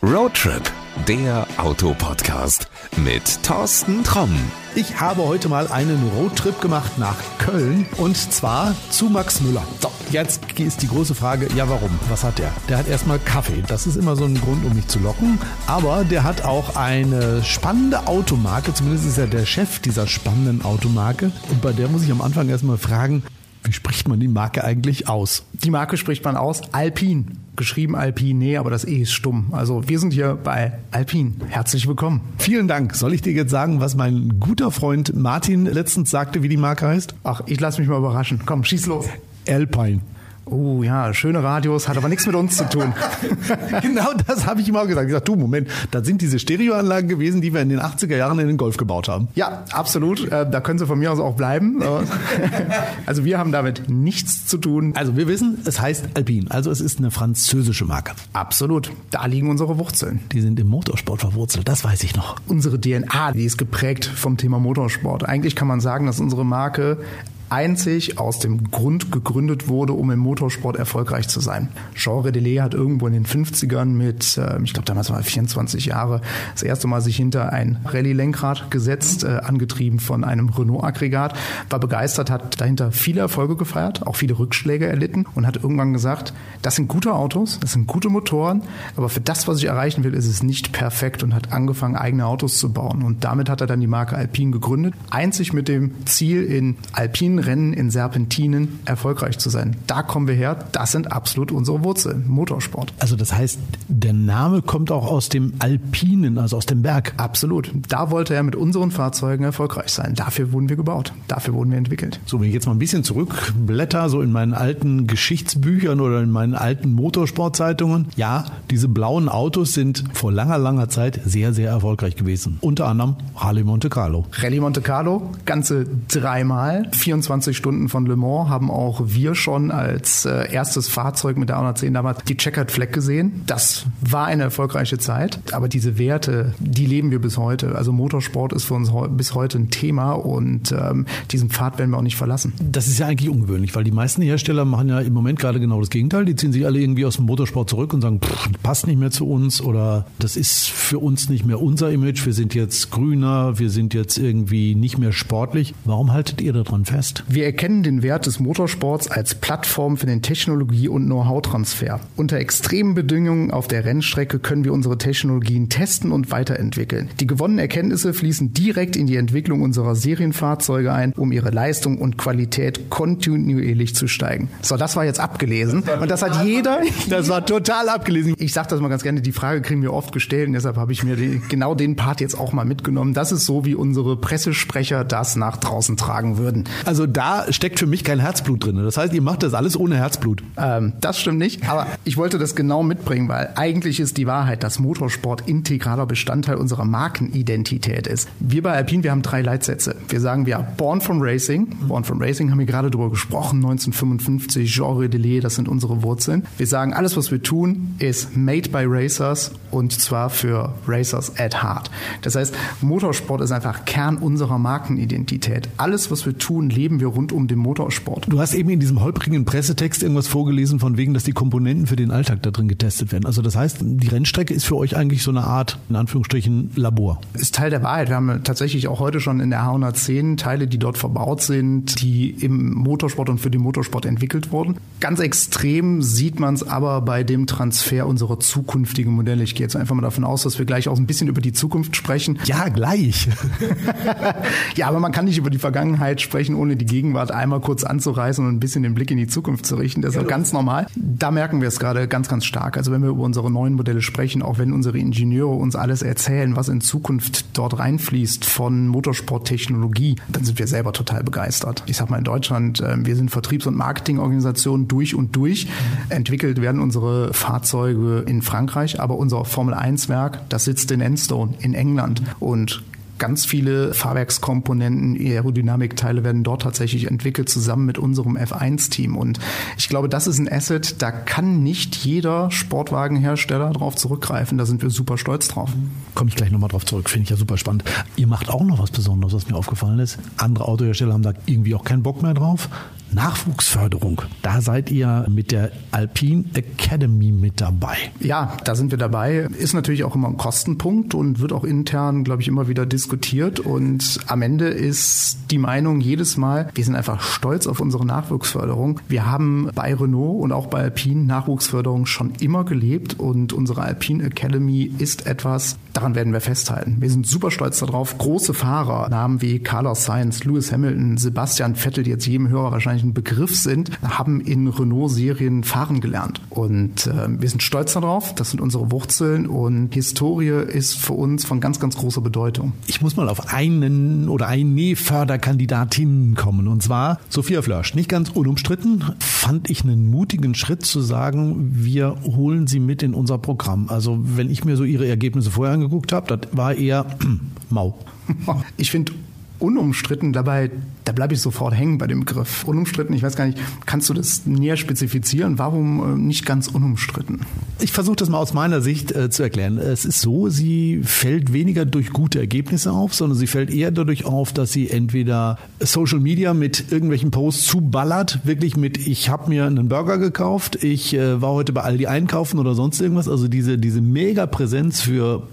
Roadtrip, der Autopodcast mit Thorsten Tromm. Ich habe heute mal einen Roadtrip gemacht nach Köln und zwar zu Max Müller. So, jetzt ist die große Frage, ja warum? Was hat der? Der hat erstmal Kaffee. Das ist immer so ein Grund, um mich zu locken. Aber der hat auch eine spannende Automarke. Zumindest ist er der Chef dieser spannenden Automarke. Und bei der muss ich am Anfang erstmal fragen, wie spricht man die Marke eigentlich aus? Die Marke spricht man aus Alpine. Geschrieben Alpine, nee, aber das E ist stumm. Also wir sind hier bei Alpine. Herzlich willkommen. Vielen Dank. Soll ich dir jetzt sagen, was mein guter Freund Martin letztens sagte, wie die Marke heißt? Ach, ich lass mich mal überraschen. Komm, schieß los. Alpine. Oh ja, schöne Radios, hat aber nichts mit uns zu tun. genau das habe ich ihm auch gesagt. Ich gesagt, du, Moment, das sind diese Stereoanlagen gewesen, die wir in den 80er Jahren in den Golf gebaut haben. Ja, absolut. Äh, da können sie von mir aus auch bleiben. also wir haben damit nichts zu tun. Also wir wissen, es heißt Alpine. Also es ist eine französische Marke. Absolut. Da liegen unsere Wurzeln. Die sind im Motorsport verwurzelt, das weiß ich noch. Unsere DNA, die ist geprägt vom Thema Motorsport. Eigentlich kann man sagen, dass unsere Marke einzig aus dem Grund gegründet wurde, um im Motorsport erfolgreich zu sein. Jean Redelais hat irgendwo in den 50ern mit, äh, ich glaube damals war er 24 Jahre, das erste Mal sich hinter ein Rallye-Lenkrad gesetzt, äh, angetrieben von einem Renault-Aggregat, war begeistert, hat dahinter viele Erfolge gefeiert, auch viele Rückschläge erlitten und hat irgendwann gesagt, das sind gute Autos, das sind gute Motoren, aber für das, was ich erreichen will, ist es nicht perfekt und hat angefangen, eigene Autos zu bauen. Und damit hat er dann die Marke Alpine gegründet, einzig mit dem Ziel, in Alpine Rennen in Serpentinen erfolgreich zu sein. Da kommen wir her. Das sind absolut unsere Wurzeln. Motorsport. Also das heißt, der Name kommt auch aus dem Alpinen, also aus dem Berg. Absolut. Da wollte er mit unseren Fahrzeugen erfolgreich sein. Dafür wurden wir gebaut. Dafür wurden wir entwickelt. So, wenn ich jetzt mal ein bisschen zurückblätter, so in meinen alten Geschichtsbüchern oder in meinen alten Motorsportzeitungen. Ja, diese blauen Autos sind vor langer, langer Zeit sehr, sehr erfolgreich gewesen. Unter anderem Rallye Monte Carlo. Rallye Monte Carlo, ganze dreimal, 24 24 Stunden von Le Mans haben auch wir schon als äh, erstes Fahrzeug mit der 110 damals die Checkered Flag gesehen. Das war eine erfolgreiche Zeit, aber diese Werte, die leben wir bis heute. Also Motorsport ist für uns bis heute ein Thema und ähm, diesen Pfad werden wir auch nicht verlassen. Das ist ja eigentlich ungewöhnlich, weil die meisten Hersteller machen ja im Moment gerade genau das Gegenteil. Die ziehen sich alle irgendwie aus dem Motorsport zurück und sagen, pff, passt nicht mehr zu uns oder das ist für uns nicht mehr unser Image. Wir sind jetzt grüner, wir sind jetzt irgendwie nicht mehr sportlich. Warum haltet ihr daran fest? Wir erkennen den Wert des Motorsports als Plattform für den Technologie- und Know-how-Transfer. Unter extremen Bedingungen auf der Rennstrecke können wir unsere Technologien testen und weiterentwickeln. Die gewonnenen Erkenntnisse fließen direkt in die Entwicklung unserer Serienfahrzeuge ein, um ihre Leistung und Qualität kontinuierlich zu steigen. So, das war jetzt abgelesen und das hat jeder. Das war total abgelesen. Ich sage das mal ganz gerne, die Frage kriegen wir oft gestellt und deshalb habe ich mir die, genau den Part jetzt auch mal mitgenommen. Das ist so, wie unsere Pressesprecher das nach draußen tragen würden. Also da steckt für mich kein Herzblut drin. Das heißt, ihr macht das alles ohne Herzblut. Ähm, das stimmt nicht, aber ich wollte das genau mitbringen, weil eigentlich ist die Wahrheit, dass Motorsport integraler Bestandteil unserer Markenidentität ist. Wir bei Alpine, wir haben drei Leitsätze. Wir sagen wir Born from Racing. Born from Racing haben wir gerade darüber gesprochen. 1955, Jean Redelais, das sind unsere Wurzeln. Wir sagen, alles, was wir tun, ist made by Racers und zwar für Racers at heart. Das heißt, Motorsport ist einfach Kern unserer Markenidentität. Alles, was wir tun, leben wir rund um den Motorsport. Du hast eben in diesem holprigen Pressetext irgendwas vorgelesen von wegen, dass die Komponenten für den Alltag da drin getestet werden. Also das heißt, die Rennstrecke ist für euch eigentlich so eine Art, in Anführungsstrichen, Labor. Ist Teil der Wahrheit. Wir haben tatsächlich auch heute schon in der H110 Teile, die dort verbaut sind, die im Motorsport und für den Motorsport entwickelt wurden. Ganz extrem sieht man es aber bei dem Transfer unserer zukünftigen Modelle. Ich gehe jetzt einfach mal davon aus, dass wir gleich auch ein bisschen über die Zukunft sprechen. Ja, gleich. ja, aber man kann nicht über die Vergangenheit sprechen, ohne die Gegenwart einmal kurz anzureißen und ein bisschen den Blick in die Zukunft zu richten. Das ist genau. ganz normal. Da merken wir es gerade ganz, ganz stark. Also wenn wir über unsere neuen Modelle sprechen, auch wenn unsere Ingenieure uns alles erzählen, was in Zukunft dort reinfließt von Motorsporttechnologie, dann sind wir selber total begeistert. Ich sag mal in Deutschland, ähm, wir sind Vertriebs- und Marketingorganisationen durch und durch. Entwickelt werden unsere Fahrzeuge in Frankreich, aber unser Formel 1 Werk, das sitzt in Enstone in England und Ganz viele Fahrwerkskomponenten, Aerodynamikteile werden dort tatsächlich entwickelt, zusammen mit unserem F1-Team. Und ich glaube, das ist ein Asset, da kann nicht jeder Sportwagenhersteller drauf zurückgreifen. Da sind wir super stolz drauf. Komme ich gleich nochmal drauf zurück, finde ich ja super spannend. Ihr macht auch noch was Besonderes, was mir aufgefallen ist. Andere Autohersteller haben da irgendwie auch keinen Bock mehr drauf. Nachwuchsförderung. Da seid ihr mit der Alpine Academy mit dabei. Ja, da sind wir dabei. Ist natürlich auch immer ein Kostenpunkt und wird auch intern, glaube ich, immer wieder diskutiert. Und am Ende ist die Meinung jedes Mal, wir sind einfach stolz auf unsere Nachwuchsförderung. Wir haben bei Renault und auch bei Alpine Nachwuchsförderung schon immer gelebt und unsere Alpine Academy ist etwas, daran werden wir festhalten. Wir sind super stolz darauf. Große Fahrer, Namen wie Carlos Sainz, Lewis Hamilton, Sebastian Vettel, die jetzt jedem Hörer wahrscheinlich ein Begriff sind, haben in Renault-Serien fahren gelernt. Und äh, wir sind stolz darauf. Das sind unsere Wurzeln und Historie ist für uns von ganz, ganz großer Bedeutung. Ich muss mal auf einen oder eine Förderkandidatin kommen. Und zwar Sophia Flörsch. Nicht ganz unumstritten. Fand ich einen mutigen Schritt zu sagen, wir holen sie mit in unser Programm. Also wenn ich mir so ihre Ergebnisse vorher angeguckt habe, das war eher mau. Ich finde unumstritten dabei, da bleibe ich sofort hängen bei dem Begriff. Unumstritten, ich weiß gar nicht, kannst du das näher spezifizieren? Warum äh, nicht ganz unumstritten? Ich versuche das mal aus meiner Sicht äh, zu erklären. Es ist so, sie fällt weniger durch gute Ergebnisse auf, sondern sie fällt eher dadurch auf, dass sie entweder Social Media mit irgendwelchen Posts zuballert, wirklich mit ich habe mir einen Burger gekauft, ich äh, war heute bei Aldi einkaufen oder sonst irgendwas, also diese diese mega Präsenz für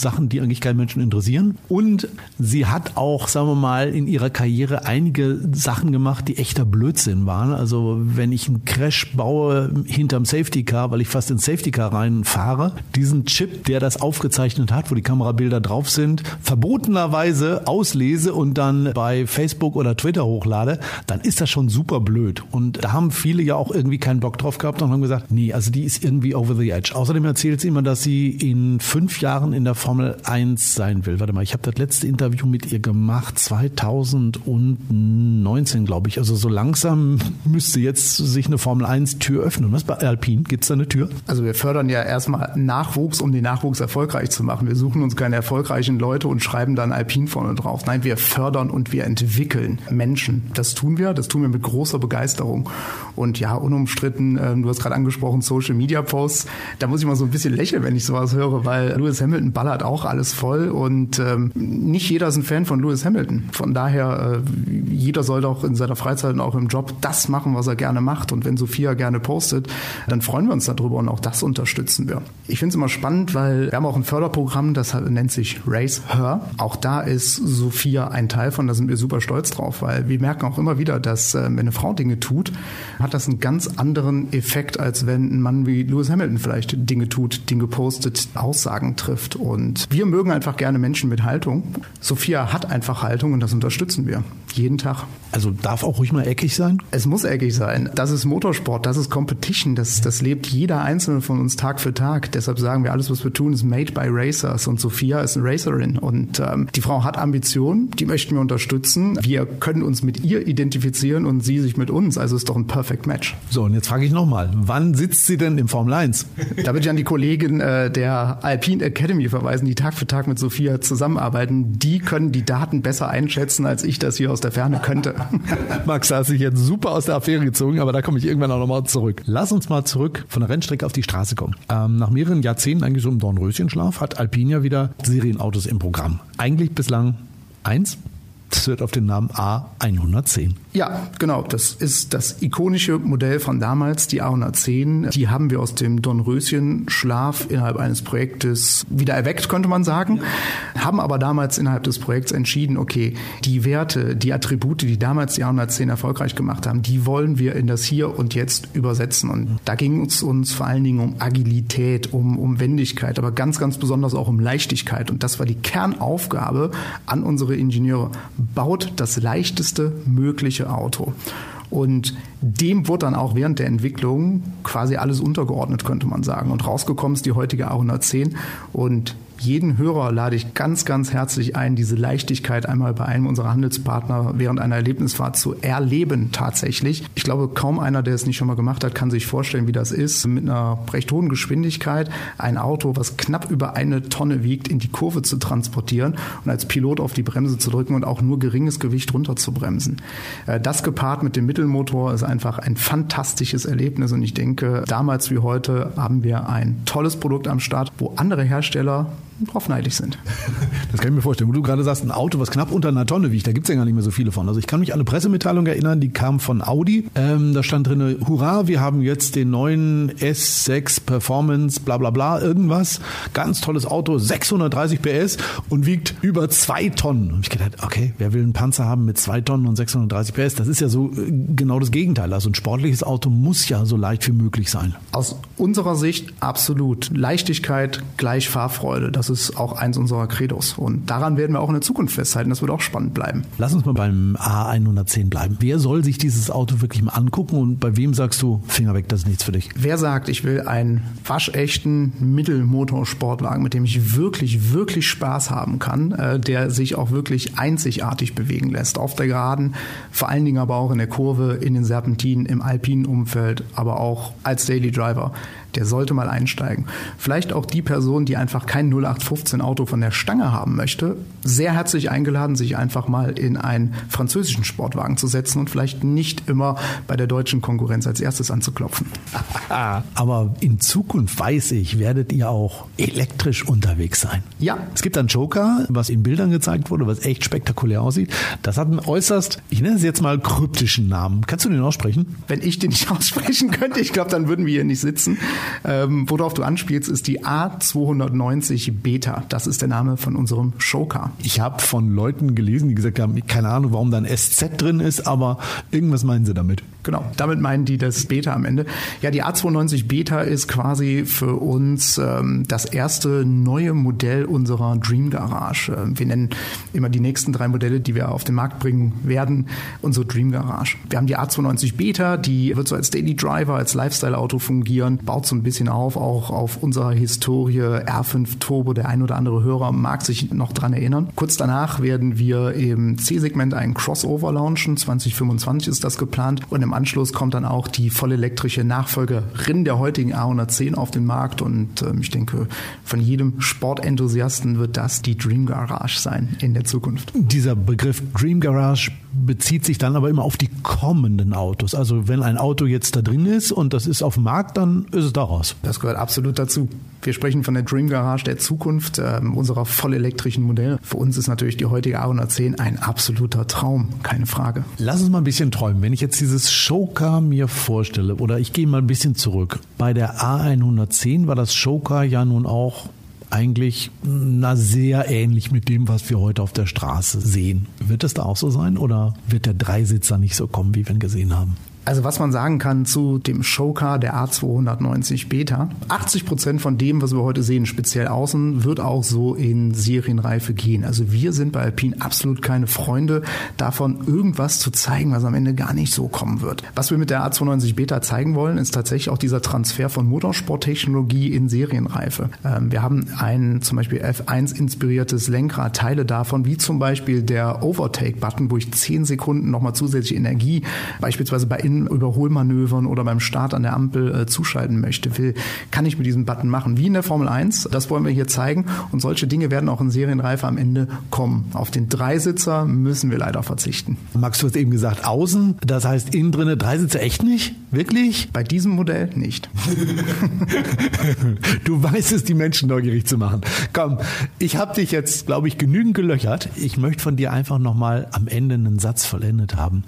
Sachen, die eigentlich keinen Menschen interessieren. Und sie hat auch, sagen wir mal, in ihrer Karriere einige Sachen gemacht, die echter Blödsinn waren. Also wenn ich einen Crash baue hinterm Safety Car, weil ich fast ins Safety Car reinfahre, diesen Chip, der das aufgezeichnet hat, wo die Kamerabilder drauf sind, verbotenerweise auslese und dann bei Facebook oder Twitter hochlade, dann ist das schon super blöd. Und da haben viele ja auch irgendwie keinen Bock drauf gehabt und haben gesagt, nee, also die ist irgendwie over the edge. Außerdem erzählt sie immer, dass sie in fünf Jahren in der Formel 1 sein will. Warte mal, ich habe das letzte Interview mit ihr gemacht, 2019, glaube ich. Also so langsam müsste jetzt sich eine Formel 1 Tür öffnen. Was bei Alpine? Gibt es da eine Tür? Also wir fördern ja erstmal Nachwuchs, um den Nachwuchs erfolgreich zu machen. Wir suchen uns keine erfolgreichen Leute und schreiben dann Alpine vorne drauf. Nein, wir fördern und wir entwickeln Menschen. Das tun wir, das tun wir mit großer Begeisterung. Und ja, unumstritten, äh, du hast gerade angesprochen, Social Media Posts. Da muss ich mal so ein bisschen lächeln, wenn ich sowas höre, weil Lewis Hamilton ballert auch alle alles voll und ähm, nicht jeder ist ein Fan von Lewis Hamilton. Von daher, äh, jeder soll doch in seiner Freizeit und auch im Job das machen, was er gerne macht. Und wenn Sophia gerne postet, dann freuen wir uns darüber und auch das unterstützen wir. Ich finde es immer spannend, weil wir haben auch ein Förderprogramm, das nennt sich Race Her. Auch da ist Sophia ein Teil von, da sind wir super stolz drauf, weil wir merken auch immer wieder, dass äh, wenn eine Frau Dinge tut, hat das einen ganz anderen Effekt, als wenn ein Mann wie Lewis Hamilton vielleicht Dinge tut, Dinge postet, Aussagen trifft. Und wir mögen einfach gerne Menschen mit Haltung. Sophia hat einfach Haltung und das unterstützen wir. Jeden Tag. Also darf auch ruhig mal eckig sein? Es muss eckig sein. Das ist Motorsport, das ist Competition, das, das lebt jeder Einzelne von uns Tag für Tag. Deshalb sagen wir, alles, was wir tun, ist made by Racers. Und Sophia ist eine Racerin. Und ähm, die Frau hat Ambitionen, die möchten wir unterstützen. Wir können uns mit ihr identifizieren und sie sich mit uns. Also ist doch ein Perfect Match. So, und jetzt frage ich nochmal, wann sitzt sie denn im Formel 1? Da würde ich an die Kollegin äh, der Alpine Academy verweisen, die Tag für Tag mit Sophia zusammenarbeiten. Die können die Daten besser einschätzen, als ich das hier aus der Ferne könnte. Max, da hast dich jetzt super aus der Affäre gezogen, aber da komme ich irgendwann auch nochmal zurück. Lass uns mal zurück von der Rennstrecke auf die Straße kommen. Ähm, nach mehreren Jahrzehnten eigentlich so im Dornröschenschlaf hat Alpine wieder Serienautos im Programm. Eigentlich bislang eins. Das hört auf den Namen A110. Ja, genau. Das ist das ikonische Modell von damals, die A110. Die haben wir aus dem Dornröschen-Schlaf innerhalb eines Projektes wieder erweckt, könnte man sagen. Haben aber damals innerhalb des Projekts entschieden, okay, die Werte, die Attribute, die damals die A110 erfolgreich gemacht haben, die wollen wir in das Hier und Jetzt übersetzen. Und da ging es uns vor allen Dingen um Agilität, um, um Wendigkeit, aber ganz, ganz besonders auch um Leichtigkeit. Und das war die Kernaufgabe an unsere Ingenieure. Baut das leichteste mögliche Auto. Und dem wurde dann auch während der Entwicklung quasi alles untergeordnet, könnte man sagen. Und rausgekommen ist die heutige A110. Und jeden Hörer lade ich ganz, ganz herzlich ein, diese Leichtigkeit einmal bei einem unserer Handelspartner während einer Erlebnisfahrt zu erleben tatsächlich. Ich glaube, kaum einer, der es nicht schon mal gemacht hat, kann sich vorstellen, wie das ist, mit einer recht hohen Geschwindigkeit ein Auto, was knapp über eine Tonne wiegt, in die Kurve zu transportieren und als Pilot auf die Bremse zu drücken und auch nur geringes Gewicht runter zu bremsen. Äh, das gepaart mit dem Mittelmotor ist einfach ein fantastisches Erlebnis und ich denke, damals wie heute haben wir ein tolles Produkt am Start, wo andere Hersteller drauf neidisch sind. Das kann ich mir vorstellen. Wo du gerade sagst, ein Auto, was knapp unter einer Tonne wiegt, da gibt es ja gar nicht mehr so viele von. Also ich kann mich an eine Pressemitteilung erinnern, die kam von Audi. Ähm, da stand drin, hurra, wir haben jetzt den neuen S6 Performance, bla bla bla, irgendwas. Ganz tolles Auto, 630 PS und wiegt über zwei Tonnen. Und ich gedacht, okay, wer will einen Panzer haben mit zwei Tonnen und 630 PS? Das ist ja so äh, genau das Gegenteil. Also ein sportliches Auto muss ja so leicht wie möglich sein. Aus unserer Sicht absolut. Leichtigkeit gleich Fahrfreude. Das ist auch eins unserer Credos. Und daran werden wir auch in der Zukunft festhalten. Das wird auch spannend bleiben. Lass uns mal beim A110 bleiben. Wer soll sich dieses Auto wirklich mal angucken und bei wem sagst du, Finger weg, das ist nichts für dich? Wer sagt, ich will einen waschechten Mittelmotorsportwagen, mit dem ich wirklich, wirklich Spaß haben kann, äh, der sich auch wirklich einzigartig bewegen lässt. Auf der Geraden, vor allen Dingen aber auch in der Kurve, in den Serpentinen, im alpinen Umfeld, aber auch als Daily Driver der sollte mal einsteigen. Vielleicht auch die Person, die einfach kein 0815 Auto von der Stange haben möchte, sehr herzlich eingeladen, sich einfach mal in einen französischen Sportwagen zu setzen und vielleicht nicht immer bei der deutschen Konkurrenz als erstes anzuklopfen. Aber in Zukunft weiß ich, werdet ihr auch elektrisch unterwegs sein. Ja. Es gibt einen Joker, was in Bildern gezeigt wurde, was echt spektakulär aussieht. Das hat einen äußerst, ich nenne es jetzt mal kryptischen Namen. Kannst du den aussprechen? Wenn ich den nicht aussprechen könnte, ich glaube, dann würden wir hier nicht sitzen. Ähm, worauf du anspielst, ist die A290 Beta. Das ist der Name von unserem Showcar. Ich habe von Leuten gelesen, die gesagt haben, keine Ahnung, warum da ein SZ drin ist, aber irgendwas meinen sie damit. Genau, damit meinen die das Beta am Ende. Ja, die A290 Beta ist quasi für uns ähm, das erste neue Modell unserer Dream Garage. Ähm, wir nennen immer die nächsten drei Modelle, die wir auf den Markt bringen werden, unsere Dream Garage. Wir haben die A290 Beta, die wird so als Daily Driver, als Lifestyle-Auto fungieren, baut so ein bisschen auf, auch auf unserer Historie R5 Turbo. Der ein oder andere Hörer mag sich noch dran erinnern. Kurz danach werden wir im C-Segment einen Crossover launchen. 2025 ist das geplant. Und im Anschluss kommt dann auch die vollelektrische Nachfolgerin der heutigen A110 auf den Markt. Und ähm, ich denke, von jedem Sportenthusiasten wird das die Dream Garage sein in der Zukunft. Dieser Begriff Dream Garage bezieht sich dann aber immer auf die kommenden Autos. Also wenn ein Auto jetzt da drin ist und das ist auf dem Markt, dann ist es daraus. Das gehört absolut dazu. Wir sprechen von der Dream Garage der Zukunft, äh, unserer vollelektrischen Modelle. Für uns ist natürlich die heutige A110 ein absoluter Traum, keine Frage. Lass uns mal ein bisschen träumen. Wenn ich jetzt dieses Showcar mir vorstelle, oder ich gehe mal ein bisschen zurück. Bei der A110 war das Showcar ja nun auch eigentlich na, sehr ähnlich mit dem, was wir heute auf der Straße sehen. Wird es da auch so sein oder wird der Dreisitzer nicht so kommen, wie wir ihn gesehen haben? Also was man sagen kann zu dem Showcar der A290 Beta, 80 Prozent von dem, was wir heute sehen, speziell außen, wird auch so in Serienreife gehen. Also wir sind bei Alpine absolut keine Freunde davon, irgendwas zu zeigen, was am Ende gar nicht so kommen wird. Was wir mit der A290 Beta zeigen wollen, ist tatsächlich auch dieser Transfer von Motorsporttechnologie in Serienreife. Ähm, wir haben ein zum Beispiel F1 inspiriertes Lenkrad, Teile davon, wie zum Beispiel der Overtake-Button, wo ich 10 Sekunden nochmal zusätzliche Energie beispielsweise bei Innen Überholmanövern oder beim Start an der Ampel äh, zuschalten möchte, will, kann ich mit diesem Button machen. Wie in der Formel 1. Das wollen wir hier zeigen. Und solche Dinge werden auch in Serienreife am Ende kommen. Auf den Dreisitzer müssen wir leider verzichten. Max, du hast eben gesagt, außen, das heißt innen drinne Dreisitzer echt nicht? Wirklich? Bei diesem Modell nicht. du weißt es, die Menschen neugierig zu machen. Komm, ich habe dich jetzt, glaube ich, genügend gelöchert. Ich möchte von dir einfach nochmal am Ende einen Satz vollendet haben.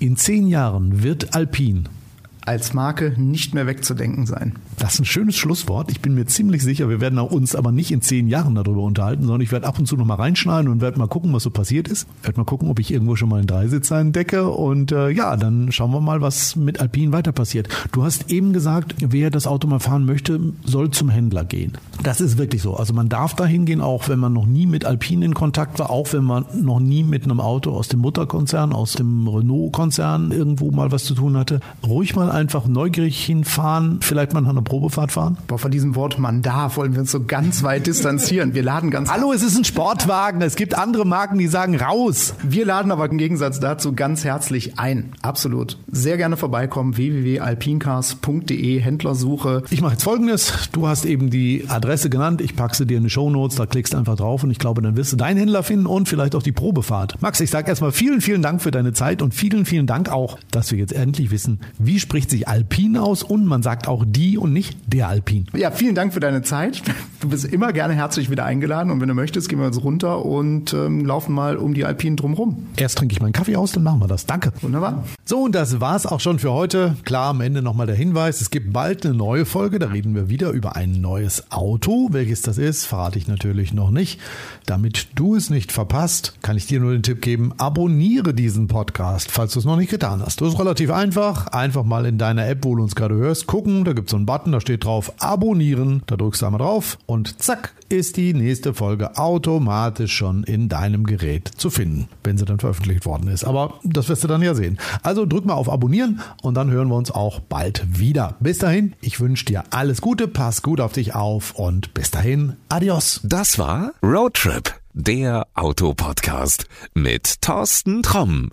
In zehn Jahren wird Alpin als Marke nicht mehr wegzudenken sein. Das ist ein schönes Schlusswort. Ich bin mir ziemlich sicher, wir werden uns aber nicht in zehn Jahren darüber unterhalten, sondern ich werde ab und zu noch mal reinschneiden und werde mal gucken, was so passiert ist. Werde mal gucken, ob ich irgendwo schon mal einen Dreisitzer entdecke und äh, ja, dann schauen wir mal, was mit Alpin weiter passiert. Du hast eben gesagt, wer das Auto mal fahren möchte, soll zum Händler gehen. Das ist wirklich so. Also man darf da hingehen, auch wenn man noch nie mit Alpin in Kontakt war, auch wenn man noch nie mit einem Auto aus dem Mutterkonzern, aus dem Renault-Konzern irgendwo mal was zu tun hatte. Ruhig mal einfach neugierig hinfahren, vielleicht mal nach einer Probefahrt fahren? Boah, von diesem Wort man darf wollen wir uns so ganz weit distanzieren. Wir laden ganz. Hallo, es ist ein Sportwagen. Es gibt andere Marken, die sagen raus. Wir laden aber im Gegensatz dazu ganz herzlich ein. Absolut. Sehr gerne vorbeikommen. www.alpincars.de Händlersuche. Ich mache jetzt folgendes. Du hast eben die Adresse genannt. Ich packe sie dir in die Show Notes. Da klickst einfach drauf und ich glaube, dann wirst du deinen Händler finden und vielleicht auch die Probefahrt. Max, ich sage erstmal vielen, vielen Dank für deine Zeit und vielen, vielen Dank auch, dass wir jetzt endlich wissen, wie spricht spricht sich Alpin aus und man sagt auch die und nicht der Alpin. Ja, vielen Dank für deine Zeit. Du bist immer gerne herzlich wieder eingeladen und wenn du möchtest, gehen wir jetzt runter und ähm, laufen mal um die Alpinen drumherum. Erst trinke ich meinen Kaffee aus, dann machen wir das. Danke. Wunderbar. So, und das war's auch schon für heute. Klar, am Ende nochmal der Hinweis, es gibt bald eine neue Folge, da reden wir wieder über ein neues Auto. Welches das ist, verrate ich natürlich noch nicht. Damit du es nicht verpasst, kann ich dir nur den Tipp geben, abonniere diesen Podcast, falls du es noch nicht getan hast. Das ist relativ einfach. Einfach mal in deiner App, wo du uns gerade hörst, gucken. Da gibt es so einen Button, da steht drauf Abonnieren. Da drückst du einmal drauf und zack ist die nächste Folge automatisch schon in deinem Gerät zu finden, wenn sie dann veröffentlicht worden ist. Aber das wirst du dann ja sehen. Also drück mal auf Abonnieren und dann hören wir uns auch bald wieder. Bis dahin, ich wünsche dir alles Gute, pass gut auf dich auf und bis dahin, adios. Das war Roadtrip, der Autopodcast mit Thorsten Tromm.